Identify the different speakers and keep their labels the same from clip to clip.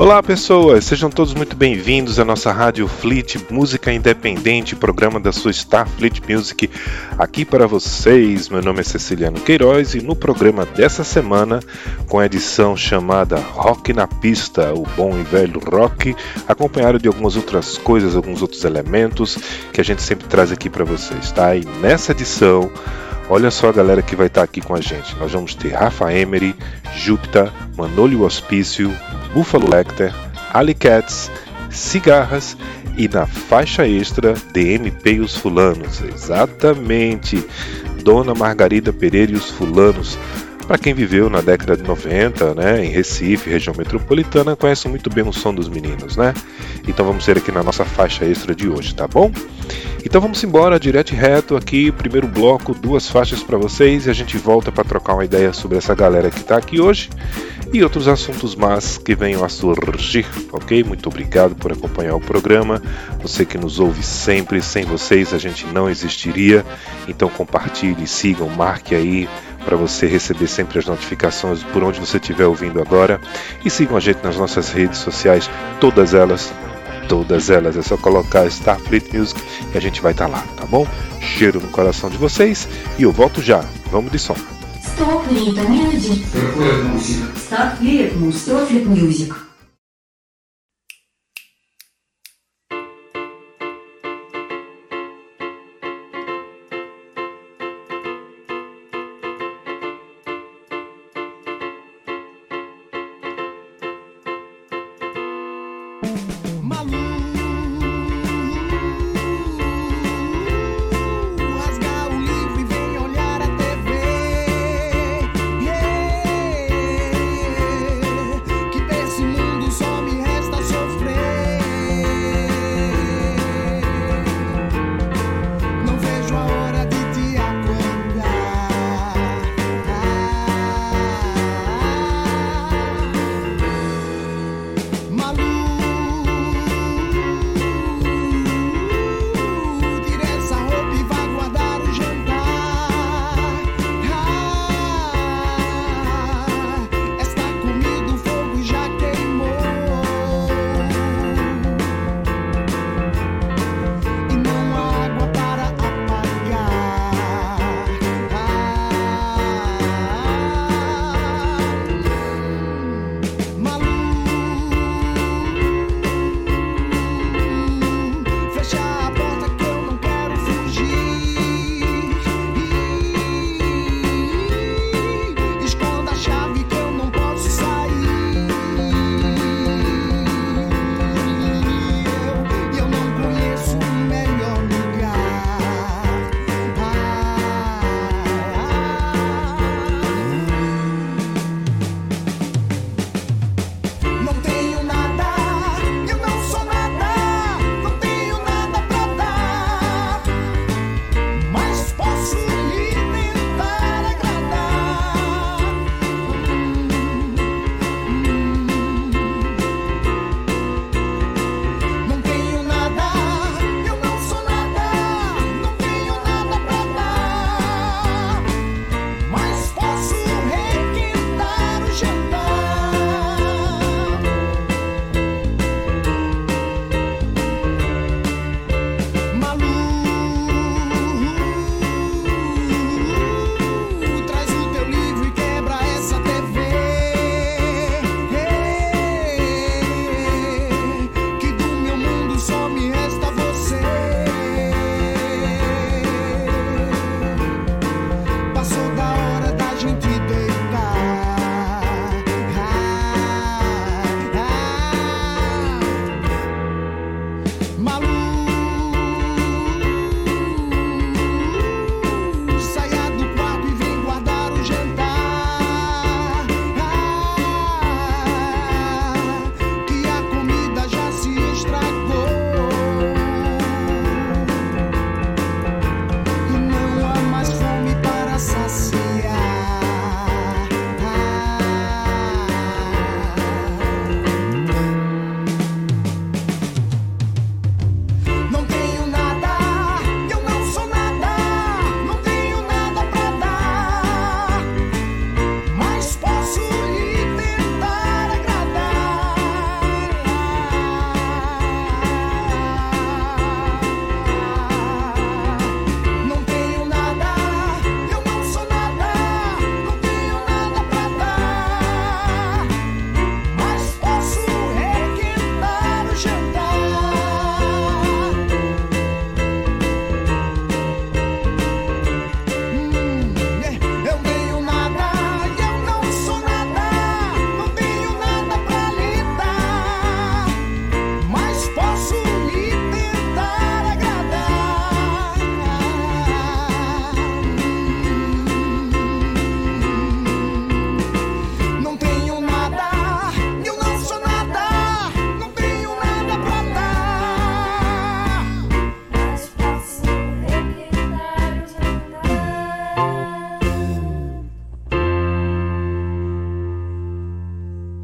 Speaker 1: Olá pessoas, sejam todos muito bem-vindos à nossa Rádio Fleet Música Independente, programa da sua Star Fleet Music, aqui para vocês. Meu nome é Ceciliano Queiroz e no programa dessa semana, com a edição chamada Rock na Pista, o bom e velho rock, acompanhado de algumas outras coisas, alguns outros elementos que a gente sempre traz aqui para vocês, tá? E nessa edição Olha só a galera que vai estar aqui com a gente. Nós vamos ter Rafa Emery, Júpiter, Manolio Hospício, Buffalo Lecter, Ali Cats, Cigarras e na faixa extra DMP e os Fulanos. Exatamente! Dona Margarida Pereira e os Fulanos. Para quem viveu na década de 90, né, em Recife, região metropolitana, conhece muito bem o som dos meninos, né? Então vamos ser aqui na nossa faixa extra de hoje, tá bom? Então vamos embora, direto e reto aqui, primeiro bloco, duas faixas para vocês e a gente volta para trocar uma ideia sobre essa galera que está aqui hoje e outros assuntos mais que venham a surgir, ok? Muito obrigado por acompanhar o programa. Você que nos ouve sempre, sem vocês a gente não existiria. Então compartilhe, sigam, marque aí para você receber sempre as notificações por onde você estiver ouvindo agora. E sigam a gente nas nossas redes sociais, todas elas todas elas. É só colocar Starfleet Music e a gente vai estar tá lá, tá bom? Cheiro no coração de vocês e eu volto já. Vamos de som. Starfleet Music. Starfleet Music.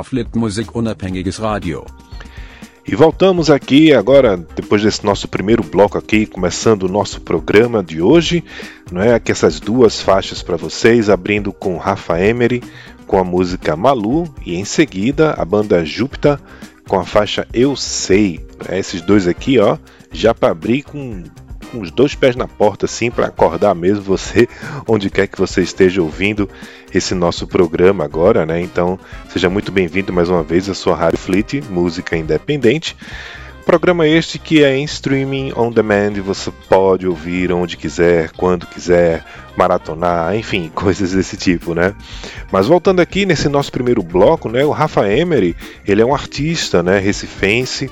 Speaker 2: Starfleet Musik Unabhängiges Radio. E voltamos aqui agora, depois desse nosso primeiro bloco aqui, começando o nosso programa de hoje, não é? Aqui essas duas faixas para vocês, abrindo com Rafa Emery, com a música Malu, e em seguida a banda Júpiter com a faixa Eu Sei. É, esses dois aqui, ó, já para abrir com com os dois pés na porta, assim, para acordar mesmo você, onde quer que você esteja ouvindo esse nosso programa agora, né? Então, seja muito bem-vindo mais uma vez à sua Rádio Fleet, música independente. Programa este que é em streaming on demand, você pode ouvir onde quiser, quando quiser, maratonar, enfim, coisas desse tipo, né? Mas voltando aqui nesse nosso primeiro bloco, né, o Rafa Emery, ele é um artista, né, recifense,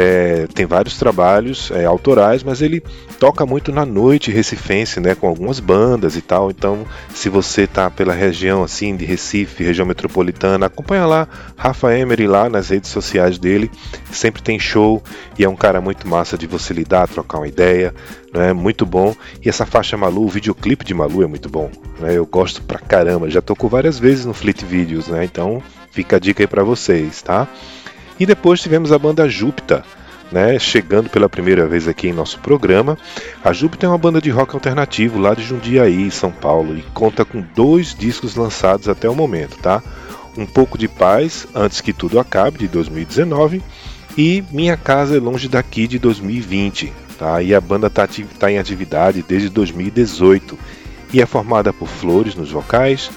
Speaker 2: é, tem vários trabalhos é, autorais, mas ele toca muito na noite recifense, né, com algumas bandas e tal. Então, se você tá pela região assim de Recife, região metropolitana, acompanha lá Rafa Emery lá nas redes sociais dele. Sempre tem show e é um cara muito massa de você lidar, trocar uma ideia, né? Muito bom. E essa faixa Malu, o videoclipe de Malu é muito bom, né? Eu gosto pra caramba. Já tocou várias vezes no Fleet Videos, né? Então, fica a dica aí para vocês, tá? E depois tivemos a banda Júpiter, né, chegando pela primeira vez aqui em nosso programa. A Júpiter é uma banda de rock alternativo lá de Jundiaí, São Paulo, e conta com dois discos lançados até o momento, tá? Um pouco de paz antes que tudo acabe de 2019 e Minha Casa é Longe daqui de 2020, tá? E a banda está tá em atividade desde 2018 e é formada por Flores nos vocais,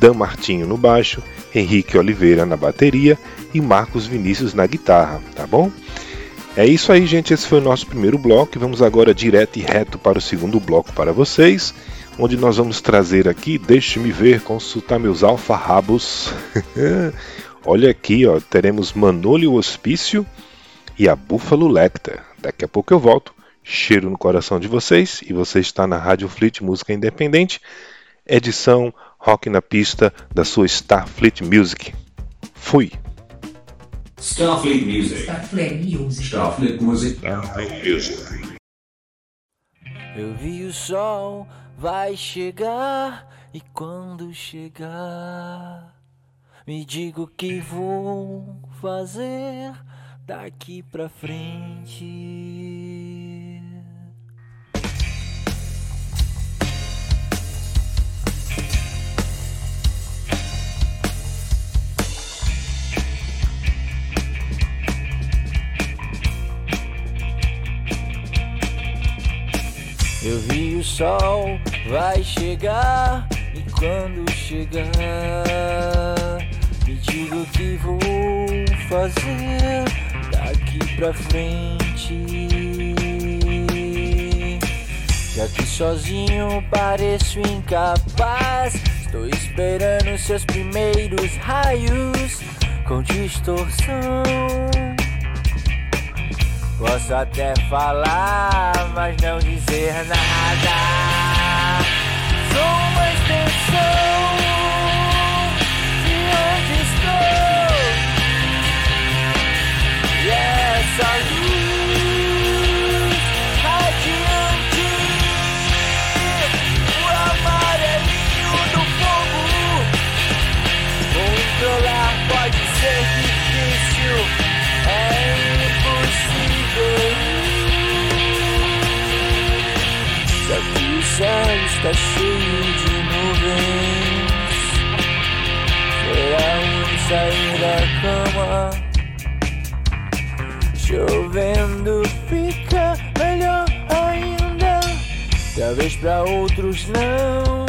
Speaker 2: Dan Martinho no baixo, Henrique Oliveira na bateria e Marcos Vinícius na guitarra, tá bom? É isso aí, gente. Esse foi o nosso primeiro bloco. Vamos agora direto e reto para o segundo bloco para vocês, onde nós vamos trazer aqui, deixe-me ver, consultar meus alfarrabos. Olha aqui, ó, teremos Manolio Hospício e a Buffalo Lecter. Daqui a pouco eu volto. Cheiro no coração de vocês e você está na Rádio Fleet Música Independente, edição Rock na Pista da sua Starfleet Music. Fui!
Speaker 3: Starfleet Music. Starfleet Music. Starfleet Music. Starfleet Music.
Speaker 4: Eu vi o sol vai chegar e quando chegar me digo o que vou fazer daqui pra frente. Eu vi o sol vai chegar e quando chegar me diga o que vou fazer daqui pra frente. Já que sozinho pareço incapaz, estou esperando seus primeiros raios com distorção. Posso até falar, mas não dizer nada. Sou uma extensão de onde estou. E essa céu está cheio de nuvens. Será ruim sair da cama. Chovendo fica melhor ainda. Talvez pra outros não.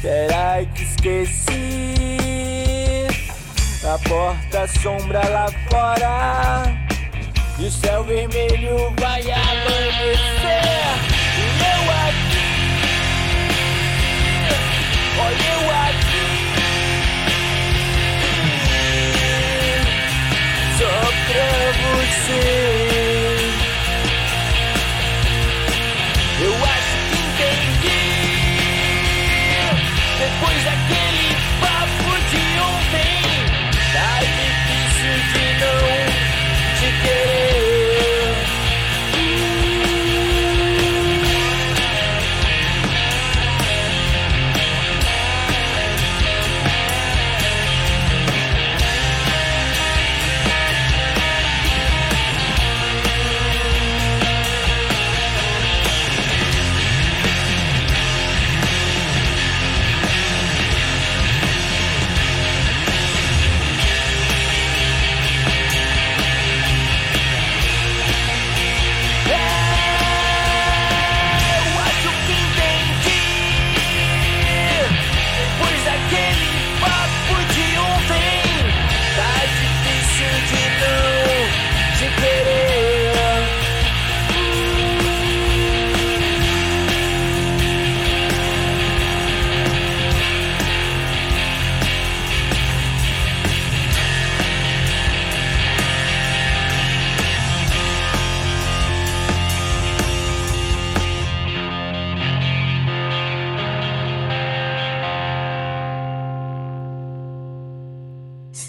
Speaker 4: Será que esqueci? A porta sombra lá fora e o céu vermelho vai amanhecer. Só pra você.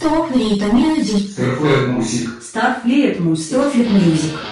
Speaker 5: Starfleet Music.
Speaker 3: Starfleet Music.
Speaker 5: Starfleet Music. Starfleet Music.
Speaker 4: Starfleet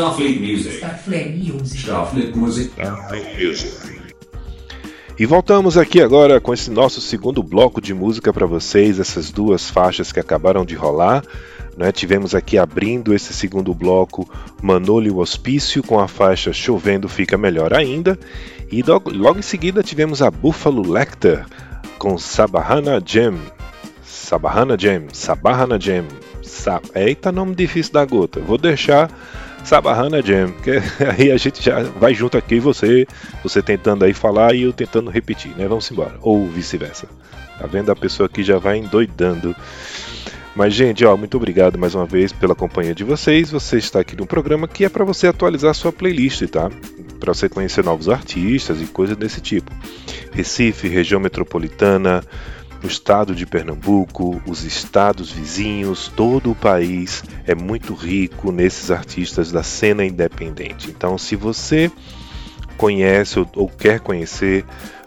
Speaker 3: Starfleet Music.
Speaker 6: Starfleet Music.
Speaker 3: Starfleet Music.
Speaker 2: E voltamos aqui agora com esse nosso segundo bloco de música para vocês, essas duas faixas que acabaram de rolar. Né? Tivemos aqui abrindo esse segundo bloco Manolo e o Hospício com a faixa Chovendo Fica Melhor Ainda. E logo, logo em seguida tivemos a Buffalo Lecter com Sabahana Jam. Sabahana Jam, Sabahana Jam. Sa Eita, nome difícil da gota. Vou deixar Sabahana Jam, que aí a gente já vai junto aqui, você, você tentando aí falar e eu tentando repetir, né? Vamos embora. Ou vice-versa. Tá vendo? A pessoa aqui já vai endoidando. Mas, gente, ó, muito obrigado mais uma vez pela companhia de vocês. Você está aqui no programa que é para você atualizar sua playlist, tá? Para você conhecer novos artistas e coisas desse tipo. Recife, região metropolitana, o estado de Pernambuco, os estados vizinhos, todo o país é muito rico nesses artistas da cena independente. Então, se você conhece ou, ou quer conhecer,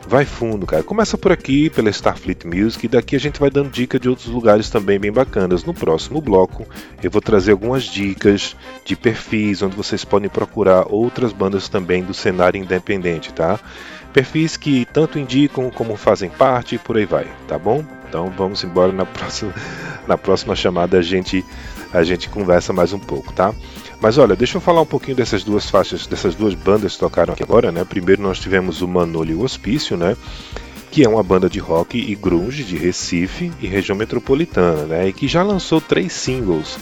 Speaker 2: vai fundo, cara. Começa por aqui, pela Starfleet Music, e daqui a gente vai dando dica de outros lugares também bem bacanas. No próximo bloco, eu vou trazer algumas dicas de perfis onde vocês podem procurar outras bandas também do cenário independente, tá? Perfis que tanto indicam como fazem parte e por aí vai, tá bom? Então vamos embora na próxima, na próxima chamada a gente a gente conversa mais um pouco, tá? Mas olha, deixa eu falar um pouquinho dessas duas faixas, dessas duas bandas que tocaram aqui agora, né? Primeiro nós tivemos o Manolo Hospício, né? Que é uma banda de rock e grunge de Recife e região metropolitana, né? E que já lançou três singles: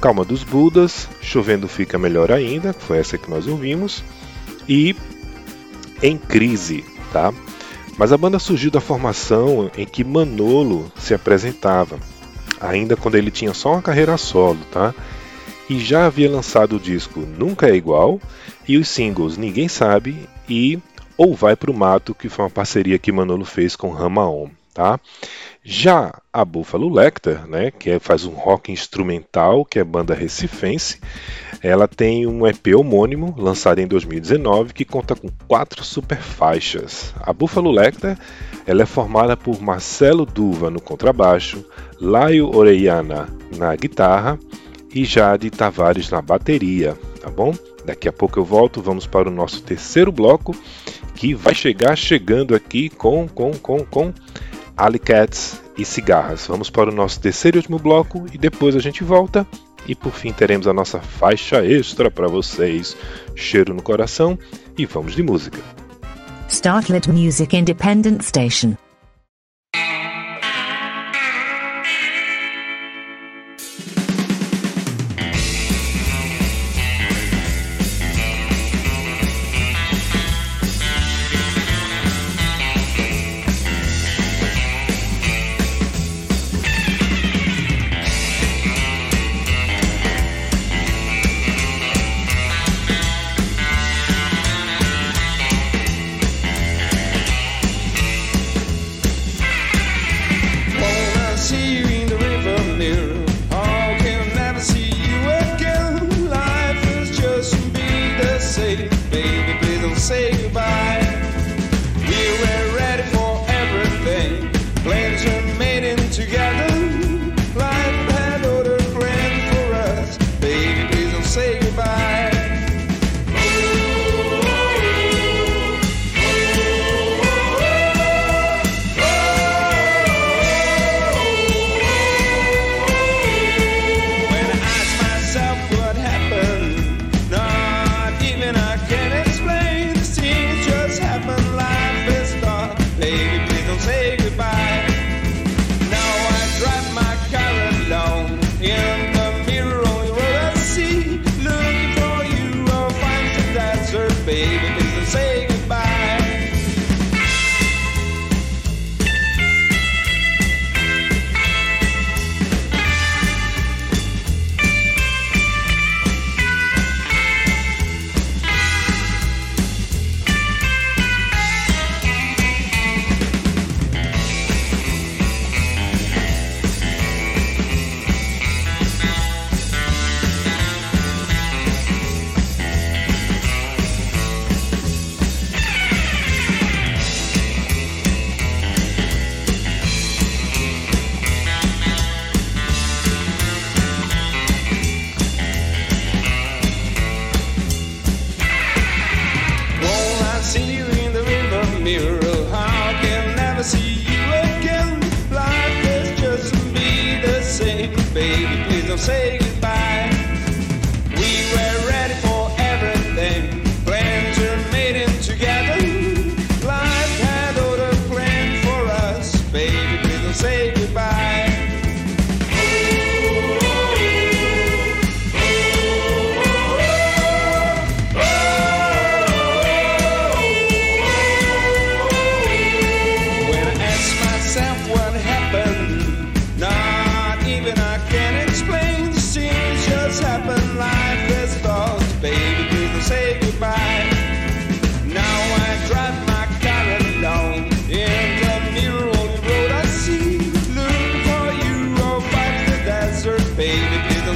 Speaker 2: Calma dos Budas, Chovendo Fica Melhor Ainda, que foi essa que nós ouvimos, e em crise, tá? Mas a banda surgiu da formação em que Manolo se apresentava, ainda quando ele tinha só uma carreira solo, tá? E já havia lançado o disco Nunca é Igual e os singles Ninguém Sabe e Ou Vai Pro Mato, que foi uma parceria que Manolo fez com Ramaon, tá? Já a Buffalo Lecter, né, que é, faz um rock instrumental, que é banda recifense, ela tem um EP homônimo, lançado em 2019, que conta com quatro super faixas. A Buffalo Lecter ela é formada por Marcelo Duva no contrabaixo, Laio Orellana na guitarra e Jade Tavares na bateria, tá bom? Daqui a pouco eu volto, vamos para o nosso terceiro bloco, que vai chegar chegando aqui com com com com Alicats e cigarras. Vamos para o nosso terceiro e último bloco e depois a gente volta e por fim teremos a nossa faixa extra para vocês. Cheiro no coração e vamos de música.
Speaker 6: Startlet Music Independent Station.
Speaker 7: say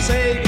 Speaker 7: say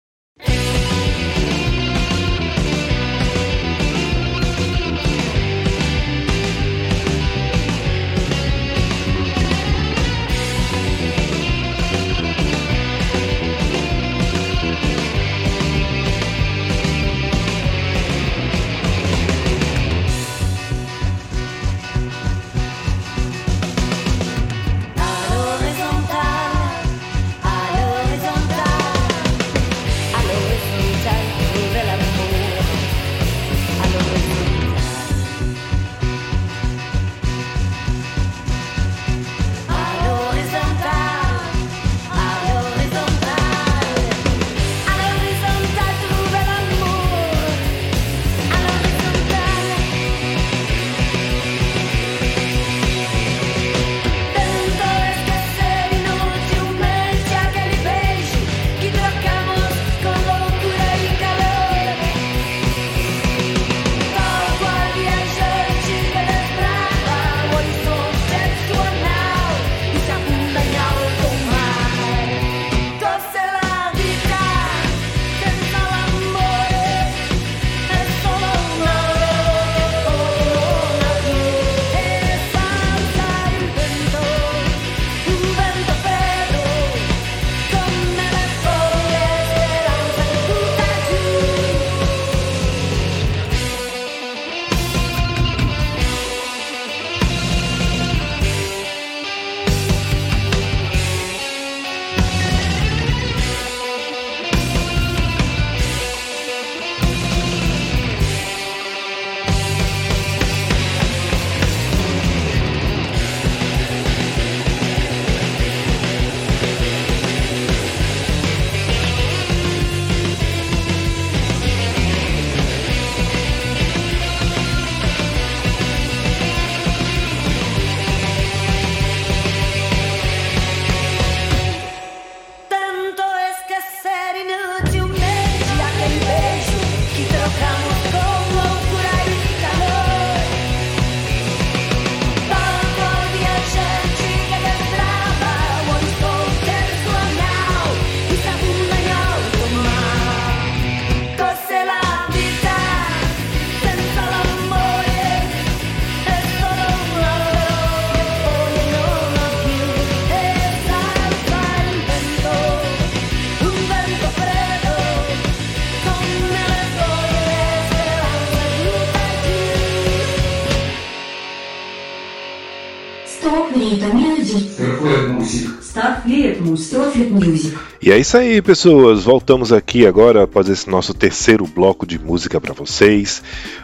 Speaker 4: E
Speaker 2: é isso aí, pessoas. Voltamos aqui agora após esse nosso terceiro bloco de música para vocês.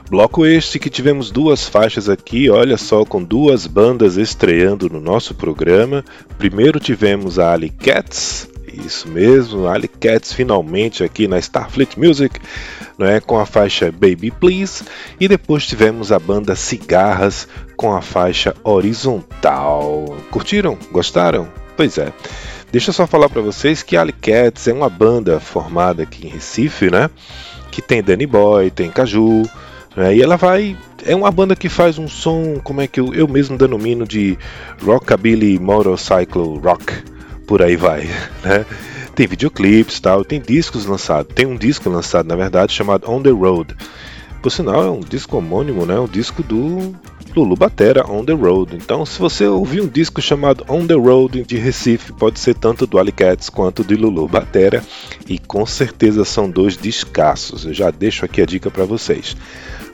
Speaker 2: Bloco este que tivemos duas faixas aqui, olha só, com duas bandas estreando no nosso programa. Primeiro tivemos a Ali Cats, isso mesmo, Ali Cats finalmente aqui na Starfleet Music, não é com a faixa Baby Please, e depois tivemos a banda Cigarras com a faixa Horizontal. Curtiram? Gostaram? Pois é. Deixa eu só falar para vocês que Ali Cats é uma banda formada aqui em Recife, né? Que tem Danny Boy, tem Caju, né? E ela vai. É uma banda que faz um som, como é que eu, eu mesmo denomino de rockabilly motorcycle rock, por aí vai, né? Tem videoclipes, tal, tem discos lançados. Tem um disco lançado, na verdade, chamado On the Road. Por sinal, é um disco homônimo, né? Um disco do Lulu Batera, On the Road. Então, se você ouvir um disco chamado On the Road de Recife, pode ser tanto do Alicats quanto de Lulu Batera, e com certeza são dois descassos. Eu já deixo aqui a dica para vocês.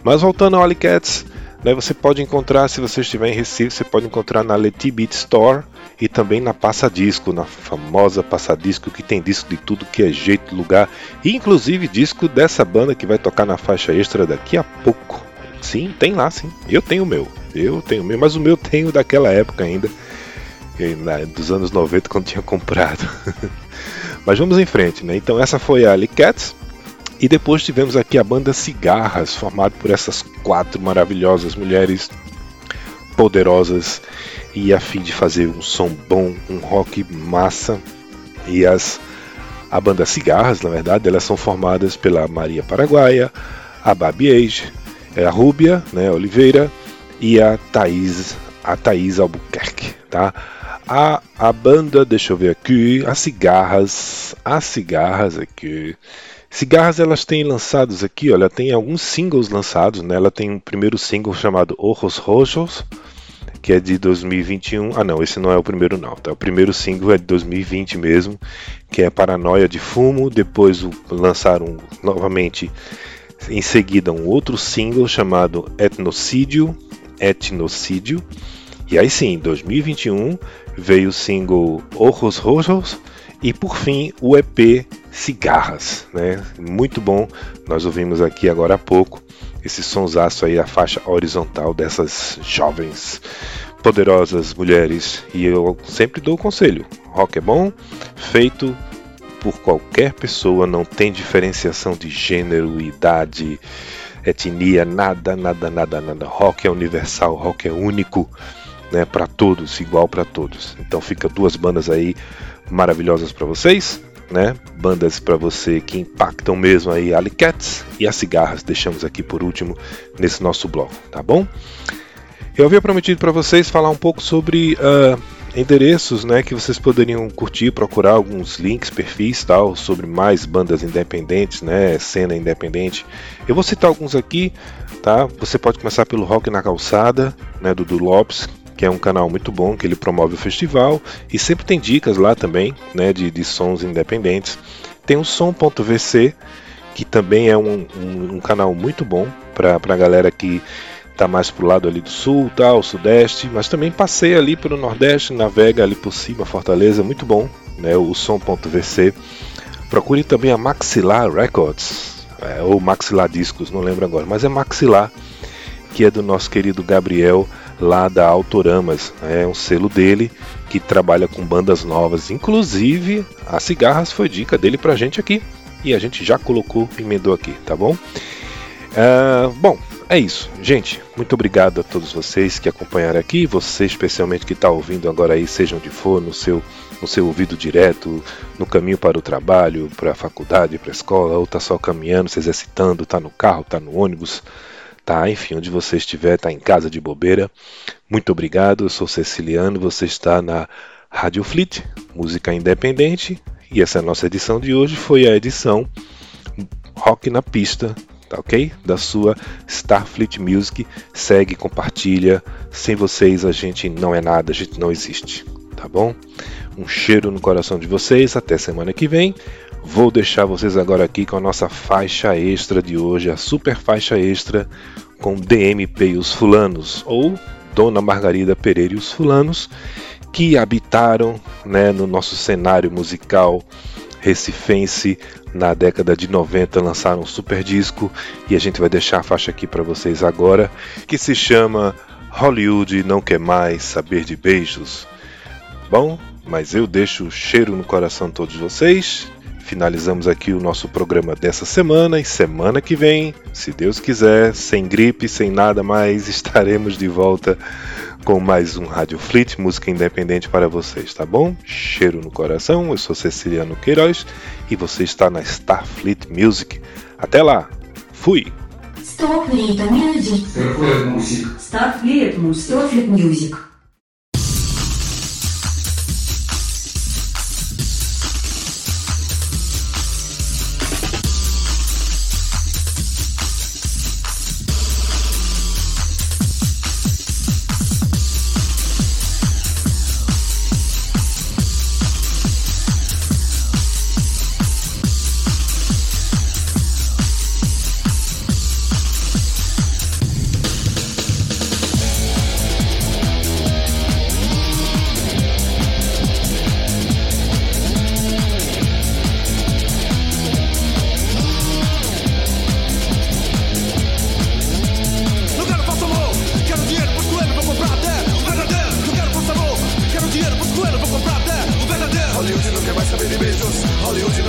Speaker 2: Mas voltando ao Alicats, né, você pode encontrar, se você estiver em Recife, você pode encontrar na Leti Beat Store e também na Passa Disco, na famosa Passa Disco, que tem disco de tudo que é jeito, lugar, e inclusive disco dessa banda que vai tocar na faixa extra daqui a pouco. Sim, tem lá, sim. Eu tenho o meu. Eu tenho o meu, mas o meu tenho daquela época ainda, dos anos 90, quando tinha comprado. mas vamos em frente, né? Então essa foi a Ali Cats. E depois tivemos aqui a banda Cigarras, formada por essas quatro maravilhosas mulheres poderosas e a fim de fazer um som bom, um rock massa. E as a banda Cigarras, na verdade, elas são formadas pela Maria Paraguaia, a Babi Age, a Rúbia, né, Oliveira e a Thaís, a Thaís Albuquerque, tá? A, a banda, deixa eu ver aqui, as cigarras, as cigarras aqui. Cigarras elas têm lançados aqui, olha, tem alguns singles lançados, né? Ela tem um primeiro single chamado Ojos Rojos, que é de 2021. Ah, não, esse não é o primeiro não, tá? O primeiro single é de 2020 mesmo, que é Paranoia de Fumo. Depois lançaram novamente em seguida um outro single chamado Etnocídio, Etnocídio. E aí sim, em 2021 veio o single Ojos Rojos e por fim o EP Cigarras, né? Muito bom. Nós ouvimos aqui agora há pouco esse sonsaço aí, a faixa horizontal dessas jovens, poderosas mulheres. E eu sempre dou o conselho: rock é bom, feito por qualquer pessoa, não tem diferenciação de gênero, idade, etnia, nada, nada, nada, nada. Rock é universal, rock é único, né, para todos, igual para todos. Então fica duas bandas aí maravilhosas para vocês né? Bandas para você que impactam mesmo aí, Alicats e as cigarras, deixamos aqui por último nesse nosso bloco, tá bom? Eu havia prometido para vocês falar um pouco sobre uh, endereços, né, que vocês poderiam curtir, procurar alguns links, perfis, tal, sobre mais bandas independentes, né, cena independente. Eu vou citar alguns aqui, tá? Você pode começar pelo Rock na Calçada, né, do Dudu Lopes, que é um canal muito bom, que ele promove o festival e sempre tem dicas lá também, né, de, de sons independentes. Tem o som.vc, que também é um, um, um canal muito bom para a galera que tá mais pro lado ali do sul, tal, sudeste, mas também passei ali pelo nordeste, navega ali por cima, Fortaleza, muito bom, né, o som.vc. Procure também a Maxilar Records, é, ou Maxilar Discos, não lembro agora, mas é Maxilar, que é do nosso querido Gabriel lá da Autoramas. É um selo dele que trabalha com bandas novas. Inclusive, a Cigarras foi dica dele pra gente aqui. E a gente já colocou, emendou aqui, tá bom? Uh, bom, é isso. Gente, muito obrigado a todos vocês que acompanharam aqui. Você, especialmente que está ouvindo agora aí, seja onde for, no seu, no seu ouvido direto, no caminho para o trabalho, para a faculdade, para a escola, ou está só caminhando, se exercitando, está no carro, está no ônibus tá? Enfim, onde você estiver, tá em casa de bobeira. Muito obrigado, eu sou Ceciliano, você está na Rádio Fleet, música independente, e essa nossa edição de hoje foi a edição Rock na Pista, tá ok? Da sua Starfleet Music. Segue, compartilha. Sem vocês a gente não é nada, a gente não existe, tá bom? Um cheiro no coração de vocês, até semana que vem. Vou deixar vocês agora aqui com a nossa faixa extra de hoje, a super faixa extra com DMP e os Fulanos, ou Dona Margarida Pereira e os Fulanos, que habitaram né, no nosso cenário musical recifense na década de 90, lançaram um super disco e a gente vai deixar a faixa aqui para vocês agora, que se chama Hollywood Não Quer Mais Saber de Beijos. Bom, mas eu deixo o cheiro no coração de todos vocês. Finalizamos aqui o nosso programa dessa semana e semana que vem, se Deus quiser, sem gripe, sem nada mais, estaremos de volta com mais um Rádio Fleet, música independente para vocês, tá bom? Cheiro no coração, eu sou Ceciliano Queiroz e você está na Starfleet Music. Até lá, fui!
Speaker 5: Starfleet Music.
Speaker 7: Starfleet Music.
Speaker 5: Starfleet Music.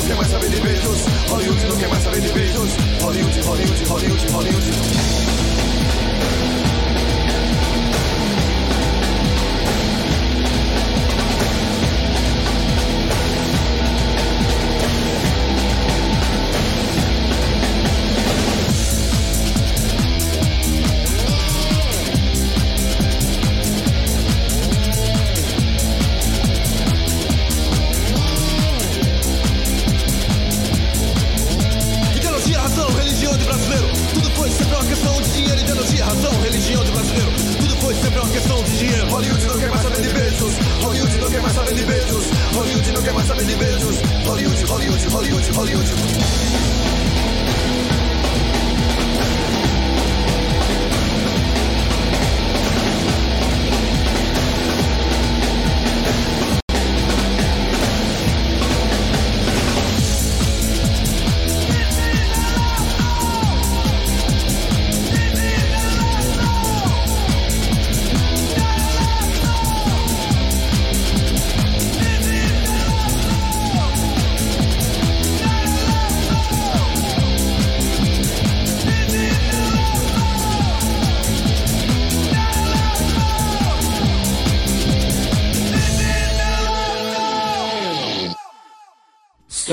Speaker 8: Não quer mais saber de beijos, Hollywood não quer mais saber de beijos, Hollywood, Hollywood, Hollywood, Hollywood.